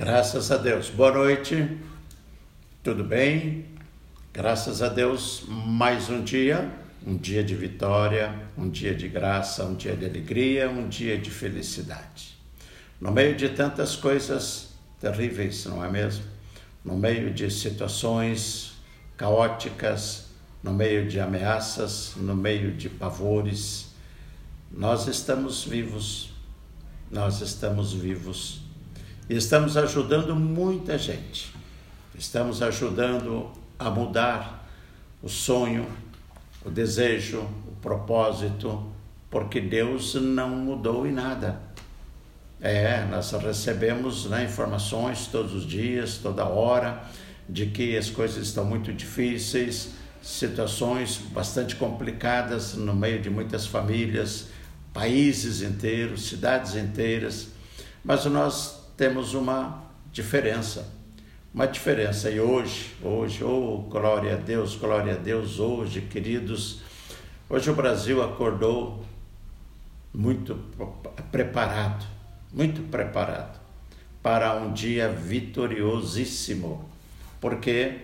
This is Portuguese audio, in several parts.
Graças a Deus. Boa noite. Tudo bem? Graças a Deus, mais um dia, um dia de vitória, um dia de graça, um dia de alegria, um dia de felicidade. No meio de tantas coisas terríveis, não é mesmo? No meio de situações caóticas, no meio de ameaças, no meio de pavores, nós estamos vivos. Nós estamos vivos estamos ajudando muita gente. Estamos ajudando a mudar o sonho, o desejo, o propósito, porque Deus não mudou em nada. É, nós recebemos né, informações todos os dias, toda hora, de que as coisas estão muito difíceis, situações bastante complicadas no meio de muitas famílias, países inteiros, cidades inteiras, mas nós temos uma diferença. Uma diferença. E hoje, hoje, oh glória a Deus, glória a Deus, hoje, queridos, hoje o Brasil acordou muito preparado, muito preparado para um dia vitoriosíssimo, porque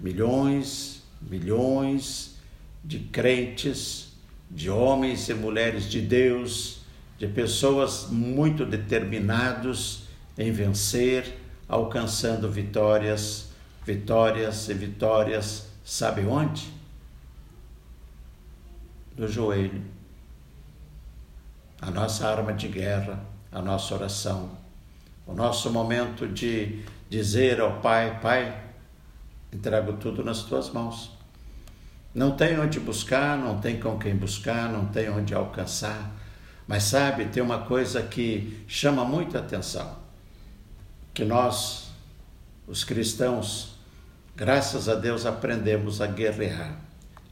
milhões, milhões de crentes, de homens e mulheres de Deus, de pessoas muito determinados em vencer, alcançando vitórias, vitórias e vitórias, sabe onde? No joelho. A nossa arma de guerra, a nossa oração, o nosso momento de dizer ao Pai: Pai, entrego tudo nas tuas mãos. Não tem onde buscar, não tem com quem buscar, não tem onde alcançar mas sabe, tem uma coisa que chama muito atenção, que nós, os cristãos, graças a Deus, aprendemos a guerrear.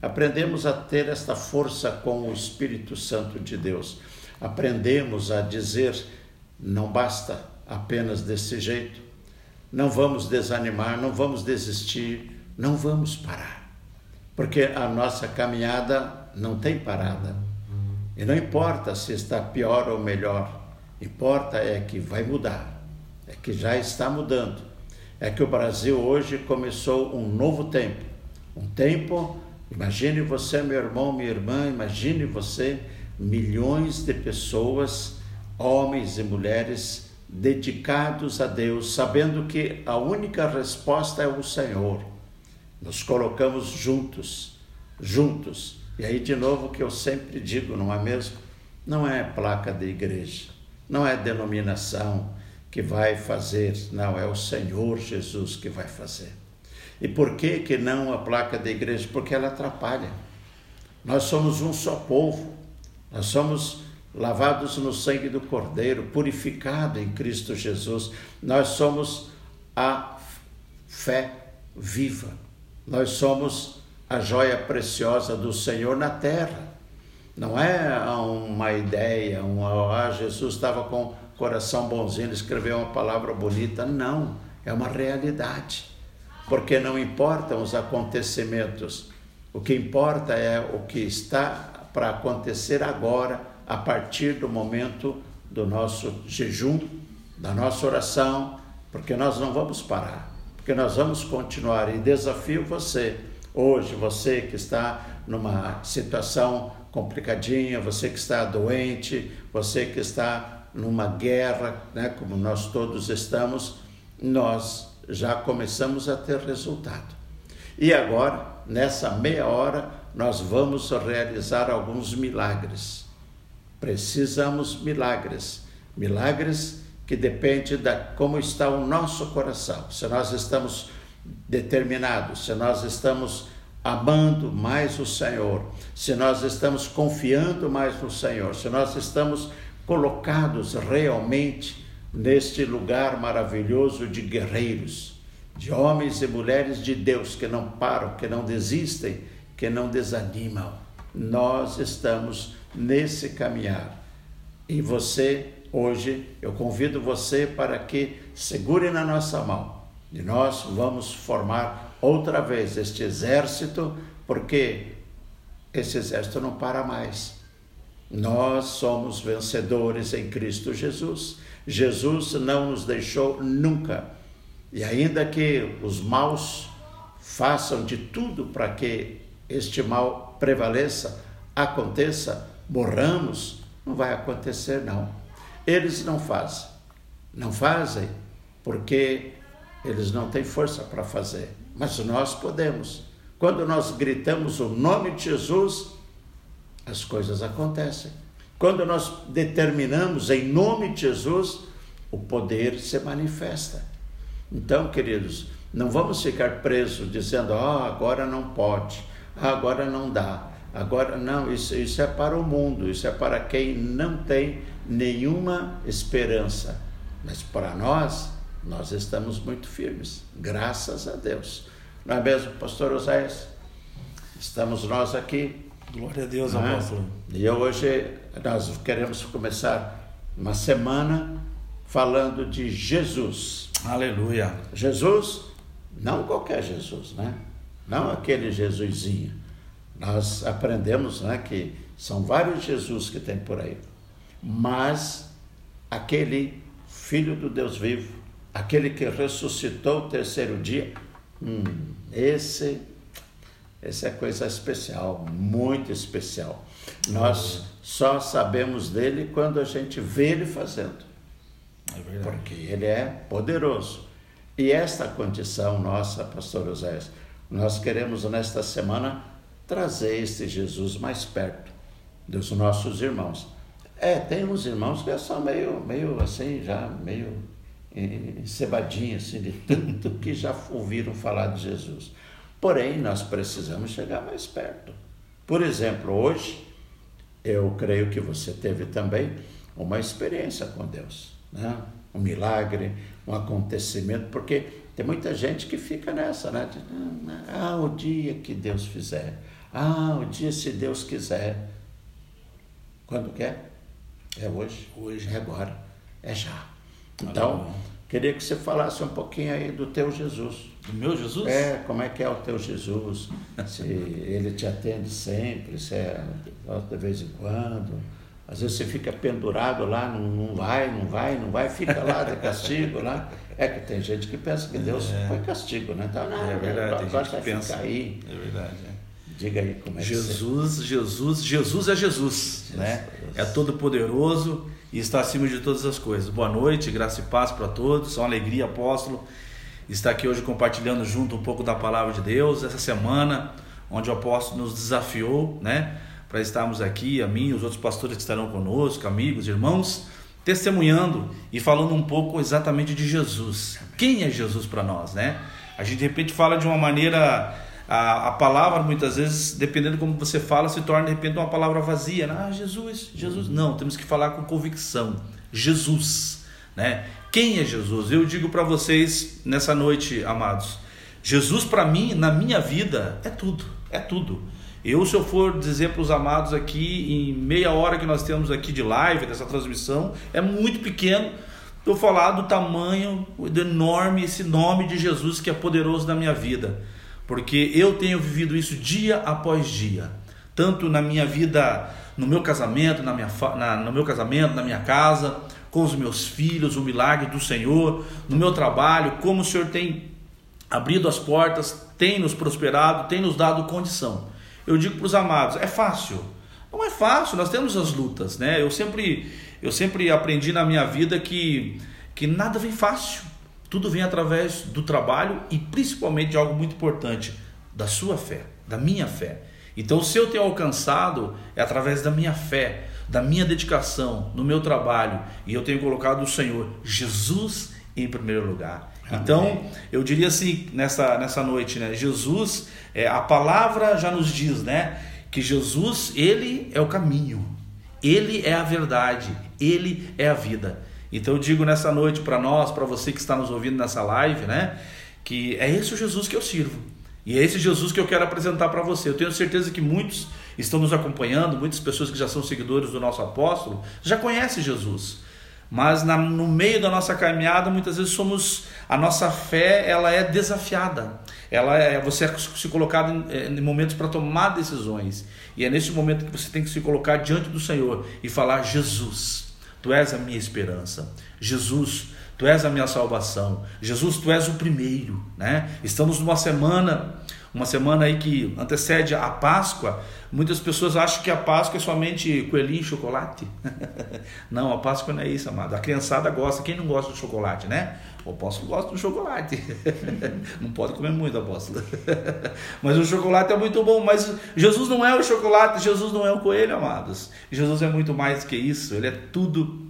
Aprendemos a ter esta força com o Espírito Santo de Deus. Aprendemos a dizer: não basta apenas desse jeito, não vamos desanimar, não vamos desistir, não vamos parar, porque a nossa caminhada não tem parada. E não importa se está pior ou melhor, importa é que vai mudar, é que já está mudando. É que o Brasil hoje começou um novo tempo. Um tempo, imagine você, meu irmão, minha irmã, imagine você, milhões de pessoas, homens e mulheres, dedicados a Deus, sabendo que a única resposta é o Senhor. Nos colocamos juntos, juntos e aí, de novo, o que eu sempre digo, não é mesmo? Não é placa de igreja, não é denominação que vai fazer, não, é o Senhor Jesus que vai fazer. E por que, que não a placa da igreja? Porque ela atrapalha. Nós somos um só povo, nós somos lavados no sangue do Cordeiro, purificado em Cristo Jesus. Nós somos a fé viva, nós somos a joia preciosa do Senhor na terra. Não é uma ideia, um, ah, Jesus estava com coração bonzinho, escreveu uma palavra bonita. Não, é uma realidade. Porque não importam os acontecimentos, o que importa é o que está para acontecer agora, a partir do momento do nosso jejum, da nossa oração, porque nós não vamos parar, porque nós vamos continuar. E desafio você Hoje, você que está numa situação complicadinha, você que está doente, você que está numa guerra, né, como nós todos estamos, nós já começamos a ter resultado. E agora, nessa meia hora, nós vamos realizar alguns milagres. Precisamos milagres. Milagres que depende da como está o nosso coração. Se nós estamos determinados, se nós estamos amando mais o Senhor, se nós estamos confiando mais no Senhor, se nós estamos colocados realmente neste lugar maravilhoso de guerreiros, de homens e mulheres de Deus que não param, que não desistem, que não desanimam. Nós estamos nesse caminhar. E você, hoje, eu convido você para que segure na nossa mão e nós vamos formar outra vez este exército, porque esse exército não para mais. Nós somos vencedores em Cristo Jesus. Jesus não nos deixou nunca. E ainda que os maus façam de tudo para que este mal prevaleça, aconteça, morramos, não vai acontecer não. Eles não fazem. Não fazem porque eles não têm força para fazer, mas nós podemos. Quando nós gritamos o nome de Jesus, as coisas acontecem. Quando nós determinamos em nome de Jesus, o poder se manifesta. Então, queridos, não vamos ficar presos dizendo, ah, oh, agora não pode, ah, agora não dá, agora não, isso, isso é para o mundo, isso é para quem não tem nenhuma esperança. Mas para nós, nós estamos muito firmes, graças a Deus. Não é mesmo, pastor Oséias? Estamos nós aqui Glória a Deus, é? apóstolo. E hoje nós queremos começar uma semana falando de Jesus. Aleluia. Jesus, não qualquer Jesus, né? Não aquele Jesusinho. Nós aprendemos né, que são vários Jesus que tem por aí. Mas aquele Filho do Deus vivo, aquele que ressuscitou o terceiro dia, hum, esse essa é coisa especial, muito especial. Nós só sabemos dele quando a gente vê ele fazendo. É verdade. Porque ele é poderoso. E esta condição nossa, pastor José, nós queremos nesta semana trazer este Jesus mais perto dos nossos irmãos. É, tem uns irmãos que são meio, meio assim, já meio encebadinhos, assim, de tanto que já ouviram falar de Jesus. Porém, nós precisamos chegar mais perto. Por exemplo, hoje, eu creio que você teve também uma experiência com Deus, né? um milagre, um acontecimento, porque tem muita gente que fica nessa, né? ah, o dia que Deus fizer, ah, o dia se Deus quiser. Quando quer? É hoje. Hoje. É agora. É já. Então, queria que você falasse um pouquinho aí do teu Jesus. Do meu Jesus? É, como é que é o teu Jesus? Se ele te atende sempre, se é de vez em quando. Às vezes você fica pendurado lá, não, não vai, não vai, não vai, fica lá de castigo lá. É que tem gente que pensa que Deus é. foi castigo, né? Então, não, é verdade, tem gente que pensa aí. É verdade. É. Diga aí como é Jesus, que Jesus, Jesus é Jesus, Jesus né? É todo poderoso e está acima de todas as coisas. Boa noite, graça e paz para todos. É uma alegria, apóstolo estar aqui hoje compartilhando junto um pouco da palavra de Deus, essa semana onde o apóstolo nos desafiou, né, para estarmos aqui, a mim os outros pastores que estarão conosco, amigos, irmãos, testemunhando e falando um pouco exatamente de Jesus. Quem é Jesus para nós, né? A gente de repente fala de uma maneira a, a palavra muitas vezes, dependendo como você fala, se torna de repente uma palavra vazia. Né? Ah, Jesus, Jesus. Não, temos que falar com convicção. Jesus, né? Quem é Jesus? Eu digo para vocês nessa noite, amados, Jesus para mim, na minha vida, é tudo, é tudo. Eu, se eu for dizer para os amados aqui, em meia hora que nós temos aqui de live, dessa transmissão, é muito pequeno, eu falar do tamanho, do enorme, esse nome de Jesus que é poderoso na minha vida. Porque eu tenho vivido isso dia após dia. Tanto na minha vida, no meu casamento, na minha, na, no meu casamento, na minha casa, com os meus filhos, o milagre do Senhor, no meu trabalho, como o Senhor tem abrido as portas, tem nos prosperado, tem nos dado condição. Eu digo para os amados, é fácil. Não é fácil, nós temos as lutas, né? Eu sempre, eu sempre aprendi na minha vida que, que nada vem fácil. Tudo vem através do trabalho e principalmente de algo muito importante, da sua fé, da minha fé. Então, se eu tenho alcançado, é através da minha fé, da minha dedicação no meu trabalho e eu tenho colocado o Senhor Jesus em primeiro lugar. Amém. Então, eu diria assim nessa, nessa noite, né? Jesus, é, a palavra já nos diz, né? Que Jesus, ele é o caminho, ele é a verdade, ele é a vida. Então eu digo nessa noite para nós, para você que está nos ouvindo nessa live, né? Que é esse o Jesus que eu sirvo. E é esse Jesus que eu quero apresentar para você. Eu tenho certeza que muitos estão nos acompanhando, muitas pessoas que já são seguidores do nosso apóstolo já conhecem Jesus. Mas na, no meio da nossa caminhada, muitas vezes somos a nossa fé ela é desafiada. Ela é você é se colocado em, eh, em momentos para tomar decisões. E é nesse momento que você tem que se colocar diante do Senhor e falar Jesus. Tu és a minha esperança. Jesus, tu és a minha salvação. Jesus, tu és o primeiro, né? Estamos numa semana, uma semana aí que antecede a Páscoa. Muitas pessoas acham que a Páscoa é somente coelhinho e chocolate. não, a Páscoa não é isso, amado. A criançada gosta. Quem não gosta de chocolate, né? O apóstolo gosta do chocolate. não pode comer muito, apóstolo. mas o chocolate é muito bom. Mas Jesus não é o chocolate, Jesus não é o coelho, amados. Jesus é muito mais que isso. Ele é tudo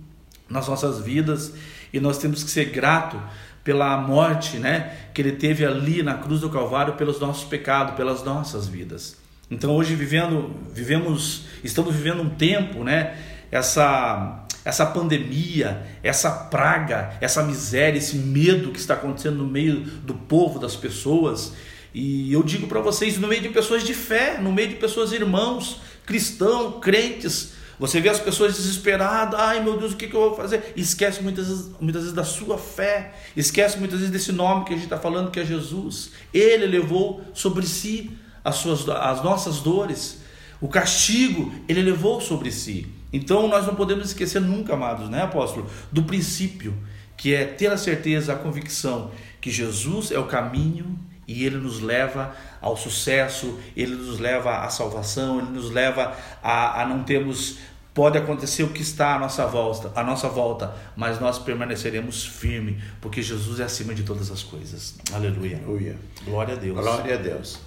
nas nossas vidas e nós temos que ser grato pela morte, né, que ele teve ali na cruz do Calvário pelos nossos pecados, pelas nossas vidas. Então hoje vivendo, vivemos, estamos vivendo um tempo, né, essa essa pandemia, essa praga, essa miséria, esse medo que está acontecendo no meio do povo, das pessoas. E eu digo para vocês, no meio de pessoas de fé, no meio de pessoas irmãos, cristãos, crentes, você vê as pessoas desesperadas, ai meu Deus, o que, que eu vou fazer? E esquece muitas vezes, muitas vezes da sua fé, esquece muitas vezes desse nome que a gente está falando, que é Jesus. Ele levou sobre si as, suas, as nossas dores, o castigo, ele levou sobre si. Então nós não podemos esquecer nunca, amados, né, apóstolo, do princípio, que é ter a certeza, a convicção que Jesus é o caminho e ele nos leva ao sucesso, ele nos leva à salvação, ele nos leva a, a não termos Pode acontecer o que está à nossa volta, à nossa volta, mas nós permaneceremos firmes, porque Jesus é acima de todas as coisas. Aleluia. Aleluia. Glória a Deus. Glória a Deus.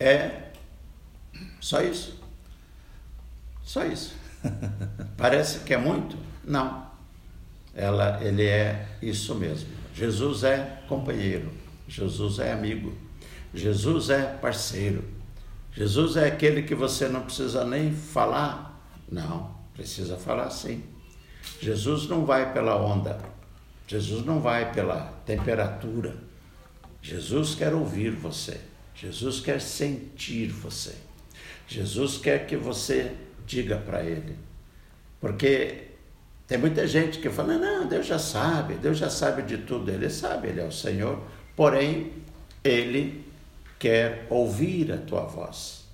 É só isso. Só isso. Parece que é muito? Não. Ela, ele é isso mesmo. Jesus é companheiro. Jesus é amigo. Jesus é parceiro. Jesus é aquele que você não precisa nem falar não, precisa falar sim. Jesus não vai pela onda, Jesus não vai pela temperatura. Jesus quer ouvir você, Jesus quer sentir você. Jesus quer que você diga para Ele. Porque tem muita gente que fala: não, Deus já sabe, Deus já sabe de tudo. Ele sabe, Ele é o Senhor, porém, Ele quer ouvir a tua voz.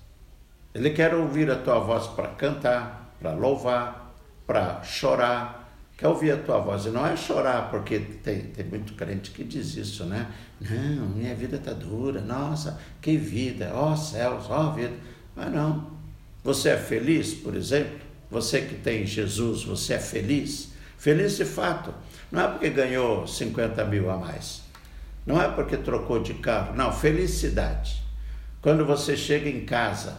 Ele quer ouvir a tua voz para cantar, para louvar, para chorar. Quer ouvir a tua voz? E não é chorar, porque tem, tem muito crente que diz isso, né? Não, minha vida está dura, nossa, que vida, ó céus, ó vida. Mas não. Você é feliz, por exemplo? Você que tem Jesus, você é feliz? Feliz de fato. Não é porque ganhou 50 mil a mais. Não é porque trocou de carro. Não, felicidade. Quando você chega em casa,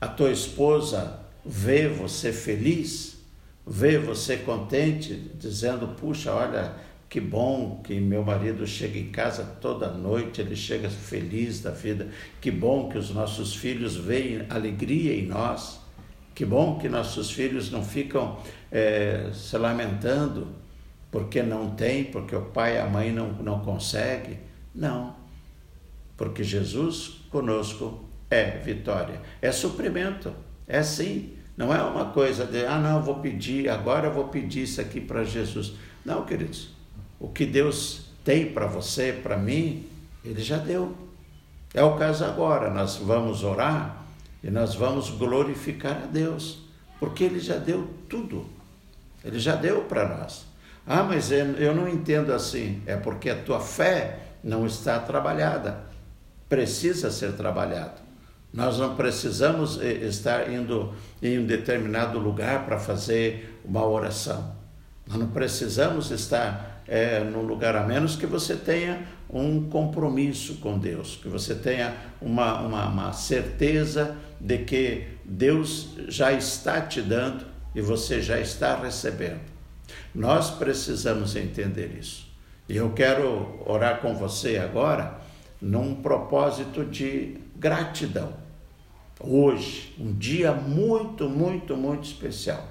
a tua esposa vê você feliz, vê você contente, dizendo: puxa, olha que bom que meu marido chega em casa toda noite, ele chega feliz da vida. Que bom que os nossos filhos veem alegria em nós. Que bom que nossos filhos não ficam é, se lamentando porque não tem, porque o pai e a mãe não, não conseguem. Não, porque Jesus conosco é vitória, é suprimento. É assim. Não é uma coisa de, ah, não, vou pedir, agora vou pedir isso aqui para Jesus. Não, queridos. O que Deus tem para você, para mim, Ele já deu. É o caso agora. Nós vamos orar e nós vamos glorificar a Deus, porque Ele já deu tudo. Ele já deu para nós. Ah, mas eu não entendo assim. É porque a tua fé não está trabalhada. Precisa ser trabalhada. Nós não precisamos eh, estar indo em um determinado lugar para fazer uma oração. Nós não precisamos estar é, num lugar a menos que você tenha um compromisso com Deus, que você tenha uma, uma, uma certeza de que Deus já está te dando e você já está recebendo. Nós precisamos entender isso. E eu quero orar com você agora num propósito de gratidão. Hoje, um dia muito, muito, muito especial.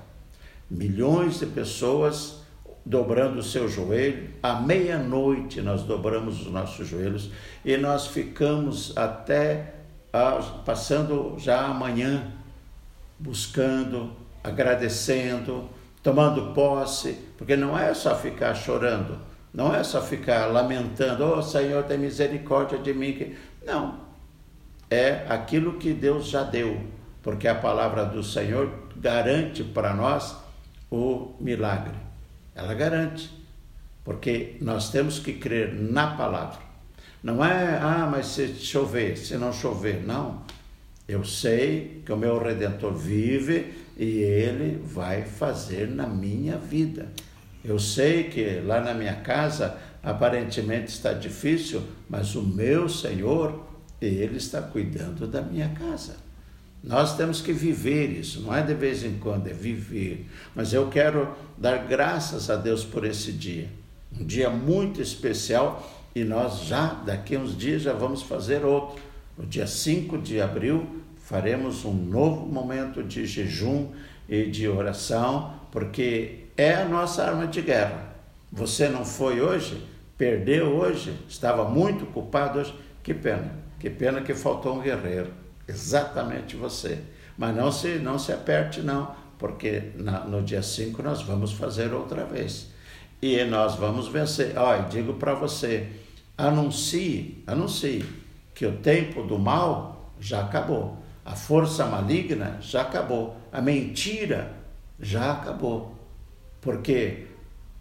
Milhões de pessoas dobrando o seu joelho. À meia-noite nós dobramos os nossos joelhos e nós ficamos até passando já amanhã buscando, agradecendo, tomando posse, porque não é só ficar chorando, não é só ficar lamentando, oh Senhor, tem misericórdia de mim. Não, é aquilo que Deus já deu, porque a palavra do Senhor garante para nós o milagre. Ela garante, porque nós temos que crer na palavra. Não é, ah, mas se chover, se não chover, não. Eu sei que o meu redentor vive e ele vai fazer na minha vida. Eu sei que lá na minha casa aparentemente está difícil, mas o meu Senhor, ele está cuidando da minha casa. Nós temos que viver isso, não é de vez em quando, é viver. Mas eu quero dar graças a Deus por esse dia. Um dia muito especial e nós já, daqui a uns dias, já vamos fazer outro. No dia 5 de abril, faremos um novo momento de jejum e de oração, porque é a nossa arma de guerra. Você não foi hoje, perdeu hoje, estava muito culpado hoje. Que pena, que pena que faltou um guerreiro. Exatamente você. Mas não se, não se aperte, não, porque na, no dia 5 nós vamos fazer outra vez. E nós vamos vencer. Olha, digo para você, anuncie, anuncie que o tempo do mal já acabou. A força maligna já acabou. A mentira já acabou. Porque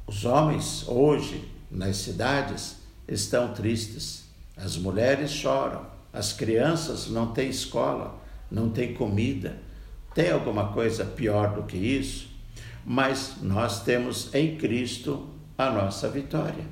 os homens hoje nas cidades estão tristes. As mulheres choram, as crianças não têm escola, não têm comida. Tem alguma coisa pior do que isso? Mas nós temos em Cristo a nossa vitória.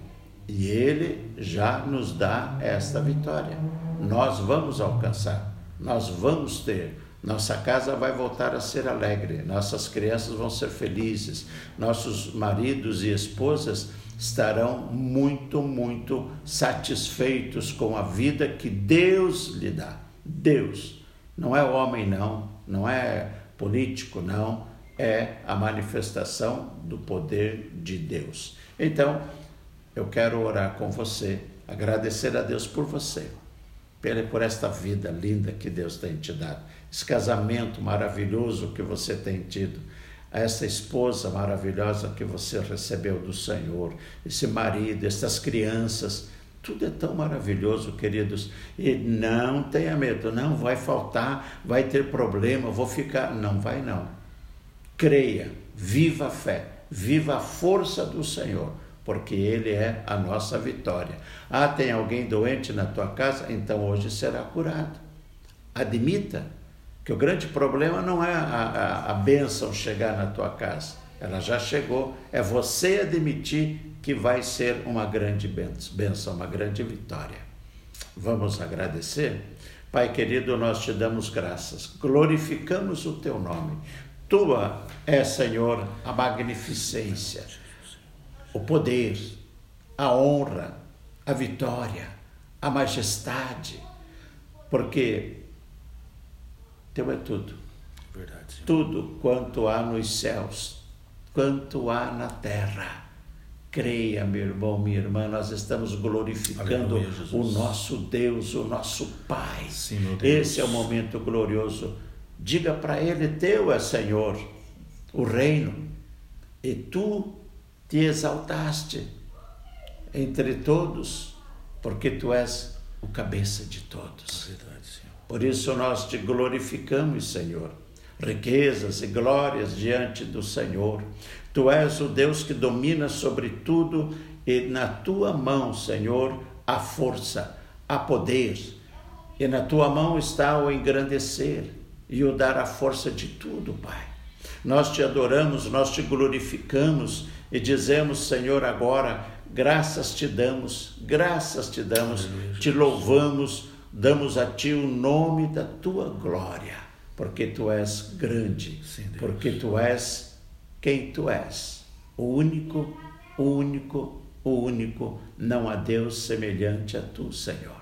E Ele já nos dá esta vitória. Nós vamos alcançar, nós vamos ter nossa casa vai voltar a ser alegre, nossas crianças vão ser felizes, nossos maridos e esposas estarão muito, muito satisfeitos com a vida que Deus lhe dá. Deus. Não é homem, não, não é político, não, é a manifestação do poder de Deus. Então, eu quero orar com você, agradecer a Deus por você, por esta vida linda que Deus tem te dado. Esse casamento maravilhoso que você tem tido, essa esposa maravilhosa que você recebeu do Senhor, esse marido, essas crianças, tudo é tão maravilhoso, queridos. E não tenha medo, não vai faltar, vai ter problema, vou ficar. Não vai, não. Creia, viva a fé, viva a força do Senhor, porque Ele é a nossa vitória. Ah, tem alguém doente na tua casa? Então hoje será curado. Admita que o grande problema não é a, a, a bênção chegar na tua casa, ela já chegou, é você admitir que vai ser uma grande bênção, uma grande vitória. Vamos agradecer? Pai querido, nós te damos graças, glorificamos o teu nome. Tua é, Senhor, a magnificência, o poder, a honra, a vitória, a majestade, porque teu é tudo. Verdade, Senhor. Tudo quanto há nos céus, quanto há na terra. Creia, meu irmão, minha irmã, nós estamos glorificando Aleluia, o nosso Deus, o nosso Pai. Sim, Esse é o momento glorioso. Diga para Ele: Teu é, Senhor, o reino, e tu te exaltaste entre todos, porque tu és o cabeça de todos. Senhor. Por isso nós te glorificamos, Senhor. Riquezas e glórias diante do Senhor. Tu és o Deus que domina sobre tudo e na tua mão, Senhor, há força, há poder. E na tua mão está o engrandecer e o dar a força de tudo, Pai. Nós te adoramos, nós te glorificamos e dizemos, Senhor, agora, graças te damos, graças te damos, te louvamos damos a Ti o nome da Tua glória, porque Tu és grande, Sim, porque Tu és quem Tu és, o único, o único, o único, não há Deus semelhante a Tu, Senhor.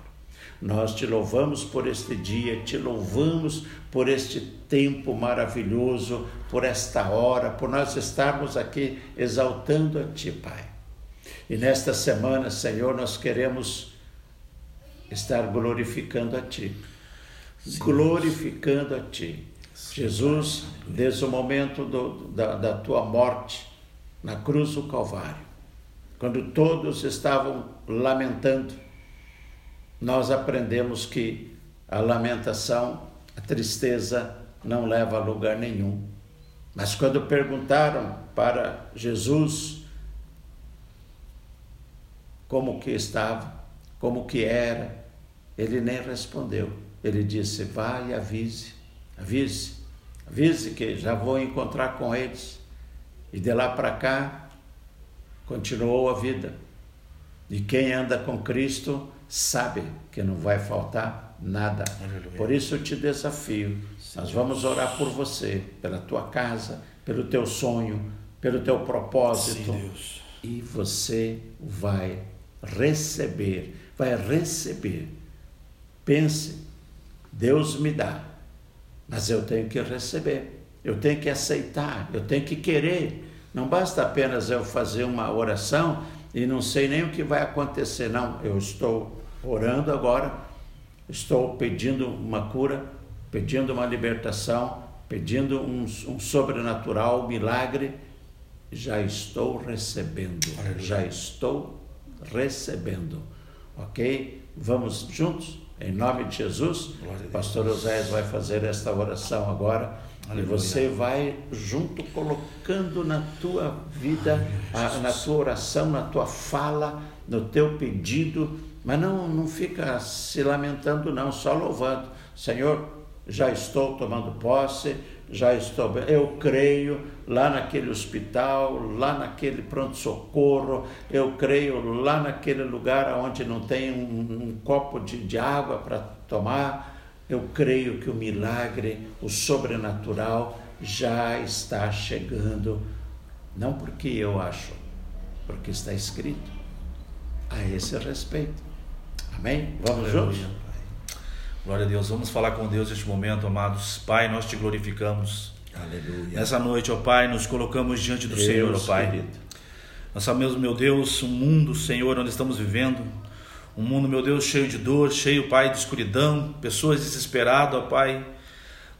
Nós te louvamos por este dia, te louvamos por este tempo maravilhoso, por esta hora, por nós estarmos aqui exaltando a Ti, Pai. E nesta semana, Senhor, nós queremos estar glorificando a Ti. Sim, glorificando a Ti. Sim, Jesus, desde o momento do, da, da Tua morte na cruz do Calvário, quando todos estavam lamentando, nós aprendemos que a lamentação, a tristeza, não leva a lugar nenhum. Mas quando perguntaram para Jesus como que estava, como que era, ele nem respondeu. Ele disse: Vá e avise, avise, avise que já vou encontrar com eles. E de lá para cá, continuou a vida. E quem anda com Cristo sabe que não vai faltar nada. Aleluia. Por isso eu te desafio. Sim. Nós vamos orar por você, pela tua casa, pelo teu sonho, pelo teu propósito. Sim, e você vai receber, vai receber. Pense, Deus me dá, mas eu tenho que receber, eu tenho que aceitar, eu tenho que querer. Não basta apenas eu fazer uma oração e não sei nem o que vai acontecer, não. Eu estou orando agora, estou pedindo uma cura, pedindo uma libertação, pedindo um, um sobrenatural, um milagre. Já estou recebendo, já estou recebendo. Ok? Vamos juntos? Em nome de Jesus, o pastor Oséias vai fazer esta oração agora. Aleluia. E você vai junto colocando na tua vida, na tua oração, na tua fala, no teu pedido, mas não, não fica se lamentando não, só louvando. Senhor, já estou tomando posse, já estou bem. Eu creio lá naquele hospital, lá naquele pronto-socorro, eu creio lá naquele lugar onde não tem um, um copo de, de água para tomar. Eu creio que o milagre, o sobrenatural já está chegando, não porque eu acho, porque está escrito a esse respeito. Amém? Vamos Aleluia. juntos? Glória a Deus. Vamos falar com Deus neste momento, amados. Pai, nós te glorificamos. Aleluia. Nessa noite, ó Pai, nos colocamos diante do Deus Senhor, ó Pai. Querido. Nós sabemos, meu Deus, um mundo, Senhor, onde estamos vivendo. Um mundo, meu Deus, cheio de dor, cheio, Pai, de escuridão, pessoas desesperadas, ó Pai.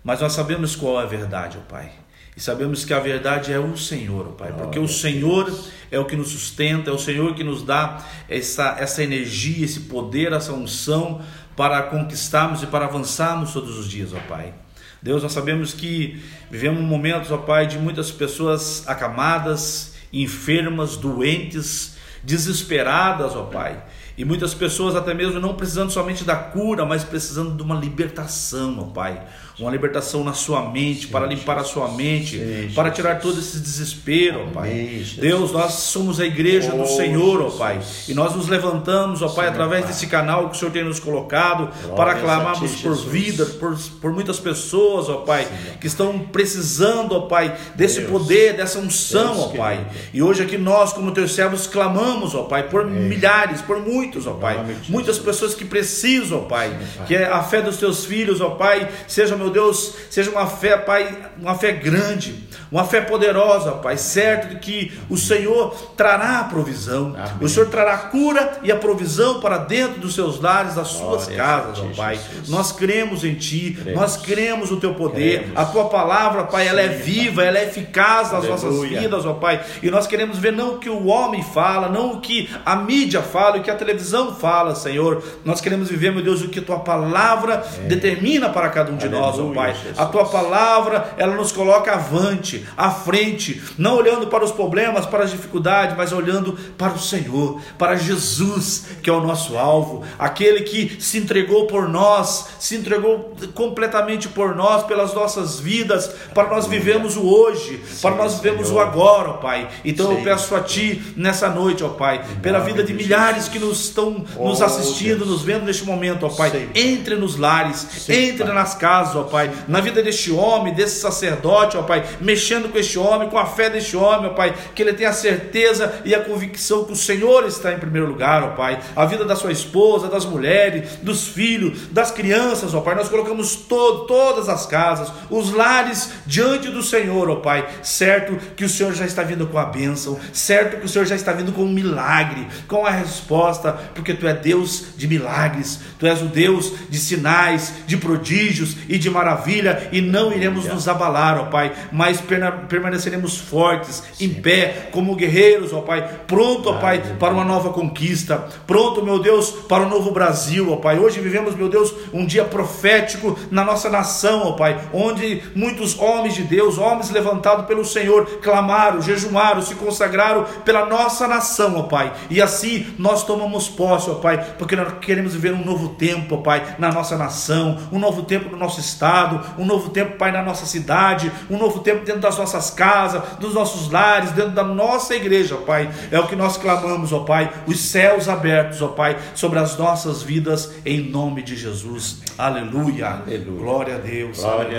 Mas nós sabemos qual é a verdade, ó Pai. E sabemos que a verdade é o Senhor, ó Pai, porque o Senhor é o que nos sustenta, é o Senhor que nos dá essa, essa energia, esse poder, essa unção para conquistarmos e para avançarmos todos os dias, ó Pai. Deus, nós sabemos que vivemos momentos, ó Pai, de muitas pessoas acamadas, enfermas, doentes, desesperadas, ó Pai. E muitas pessoas até mesmo não precisando somente da cura, mas precisando de uma libertação, ó Pai uma libertação na sua mente, para limpar a sua mente, para tirar todo esse desespero, ó Pai. Deus, nós somos a igreja oh, do Senhor, ó Pai, e nós nos levantamos, ó Pai, através desse canal que o Senhor tem nos colocado, para clamarmos por vida, por, por muitas pessoas, ó Pai, que estão precisando, ó Pai, desse poder, dessa unção, ó Pai. E hoje aqui nós, como teus servos, clamamos, ó Pai, por milhares, por muitos, ó Pai, muitas pessoas que precisam, ó Pai, que a fé dos teus filhos, ó Pai, seja, meu meu Deus, seja uma fé, Pai, uma fé grande, uma fé poderosa, Pai, certo de que o Senhor trará a provisão, Amém. o Senhor trará a cura e a provisão para dentro dos seus lares, das suas Glória casas, ó Pai. Jesus. Nós cremos em Ti, cremos. nós cremos no Teu poder, cremos. a Tua palavra, Pai, Sim, ela é viva, ela é eficaz nas Aleluia. nossas vidas, ó Pai, e nós queremos ver não o que o homem fala, não o que a mídia fala, o que a televisão fala, Senhor, nós queremos viver, meu Deus, o que Tua palavra é. determina para cada um de Aleluia. nós nós, ó Pai. A tua palavra, ela nos coloca avante, à frente, não olhando para os problemas, para as dificuldades, mas olhando para o Senhor, para Jesus, que é o nosso alvo, aquele que se entregou por nós, se entregou completamente por nós, pelas nossas vidas, para nós vivemos o hoje, para nós vivemos o agora, ó Pai. Então eu peço a Ti nessa noite, ó Pai, pela vida de milhares que nos estão nos assistindo, nos vendo neste momento, ó Pai. Entre nos lares, entre nas casas, ó Pai, na vida deste homem, desse sacerdote, ó Pai, mexendo com este homem, com a fé deste homem, ó Pai, que ele tenha a certeza e a convicção que o Senhor está em primeiro lugar, ó Pai, a vida da sua esposa, das mulheres, dos filhos, das crianças, ó Pai, nós colocamos todo, todas as casas, os lares diante do Senhor, ó Pai, certo que o Senhor já está vindo com a bênção, certo que o Senhor já está vindo com milagre. Qual é a resposta? Porque tu é Deus de milagres, tu és o Deus de sinais, de prodígios e de maravilha, e não iremos nos abalar, ó Pai, mas permaneceremos fortes, em pé, como guerreiros, ó Pai, pronto, ó Pai, para uma nova conquista, pronto, meu Deus, para o um novo Brasil, ó Pai. Hoje vivemos, meu Deus, um dia profético na nossa nação, ó Pai, onde muitos homens de Deus, homens levantados pelo Senhor, clamaram, jejuaram, se consagraram pela nossa nação, ó Pai. E assim nós tomamos posse, ó Pai, porque nós queremos viver um novo tempo, ó Pai, na nossa nação, um novo tempo no nosso estado, um novo tempo, Pai, na nossa cidade, um novo tempo dentro das nossas casas, dos nossos lares, dentro da nossa igreja, Pai. É o que nós clamamos, ó Pai, os céus abertos, ó Pai, sobre as nossas vidas, em nome de Jesus. Aleluia. Aleluia. Glória a Deus. Glória